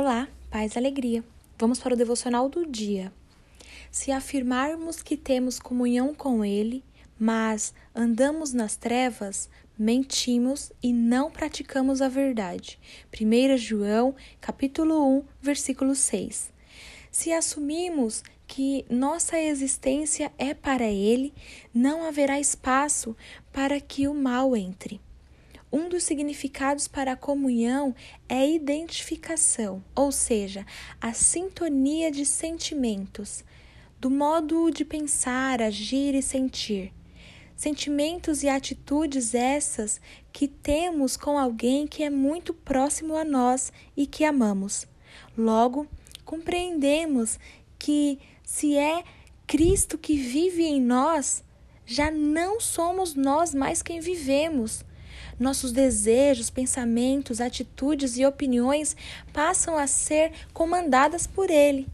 Olá, paz e alegria. Vamos para o devocional do dia. Se afirmarmos que temos comunhão com Ele, mas andamos nas trevas, mentimos e não praticamos a verdade. 1 João, capítulo 1, versículo 6. Se assumimos que nossa existência é para Ele, não haverá espaço para que o mal entre. Um dos significados para a comunhão é identificação, ou seja, a sintonia de sentimentos, do modo de pensar, agir e sentir. Sentimentos e atitudes essas que temos com alguém que é muito próximo a nós e que amamos. Logo, compreendemos que se é Cristo que vive em nós, já não somos nós mais quem vivemos nossos desejos, pensamentos, atitudes e opiniões passam a ser comandadas por Ele.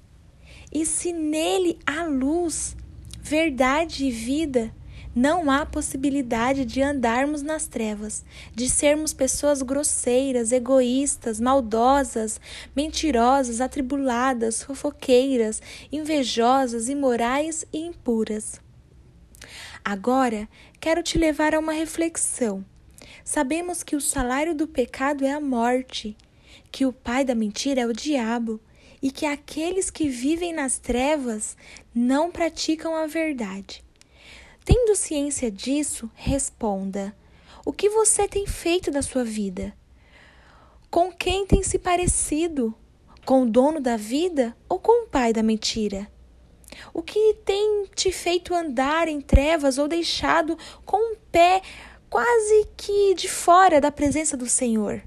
E se nele há luz, verdade e vida, não há possibilidade de andarmos nas trevas, de sermos pessoas grosseiras, egoístas, maldosas, mentirosas, atribuladas, fofoqueiras, invejosas, imorais e impuras. Agora, quero te levar a uma reflexão Sabemos que o salário do pecado é a morte, que o pai da mentira é o diabo e que aqueles que vivem nas trevas não praticam a verdade. Tendo ciência disso, responda: o que você tem feito da sua vida? Com quem tem se parecido? Com o dono da vida ou com o pai da mentira? O que tem te feito andar em trevas ou deixado com um pé quase que de fora da presença do Senhor.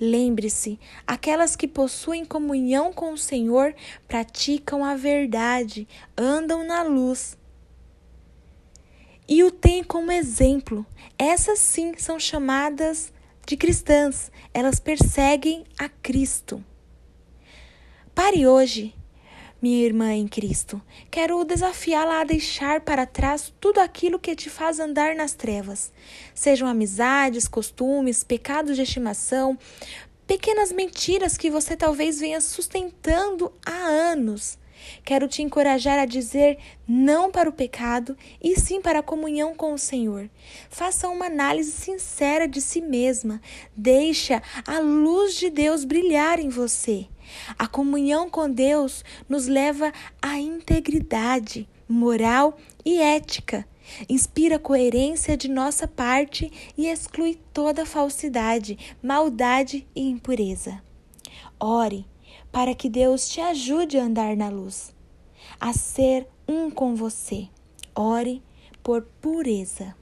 Lembre-se, aquelas que possuem comunhão com o Senhor praticam a verdade, andam na luz. E o tem como exemplo. Essas sim são chamadas de cristãs. Elas perseguem a Cristo. Pare hoje minha irmã em Cristo, quero desafiá-la a deixar para trás tudo aquilo que te faz andar nas trevas. Sejam amizades, costumes, pecados de estimação, pequenas mentiras que você talvez venha sustentando há anos. Quero te encorajar a dizer não para o pecado e sim para a comunhão com o Senhor. Faça uma análise sincera de si mesma. Deixa a luz de Deus brilhar em você. A comunhão com Deus nos leva à integridade moral e ética. Inspira coerência de nossa parte e exclui toda falsidade, maldade e impureza. Ore para que Deus te ajude a andar na luz, a ser um com você. Ore por pureza.